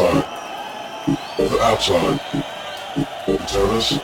outside. The outside. The terrace.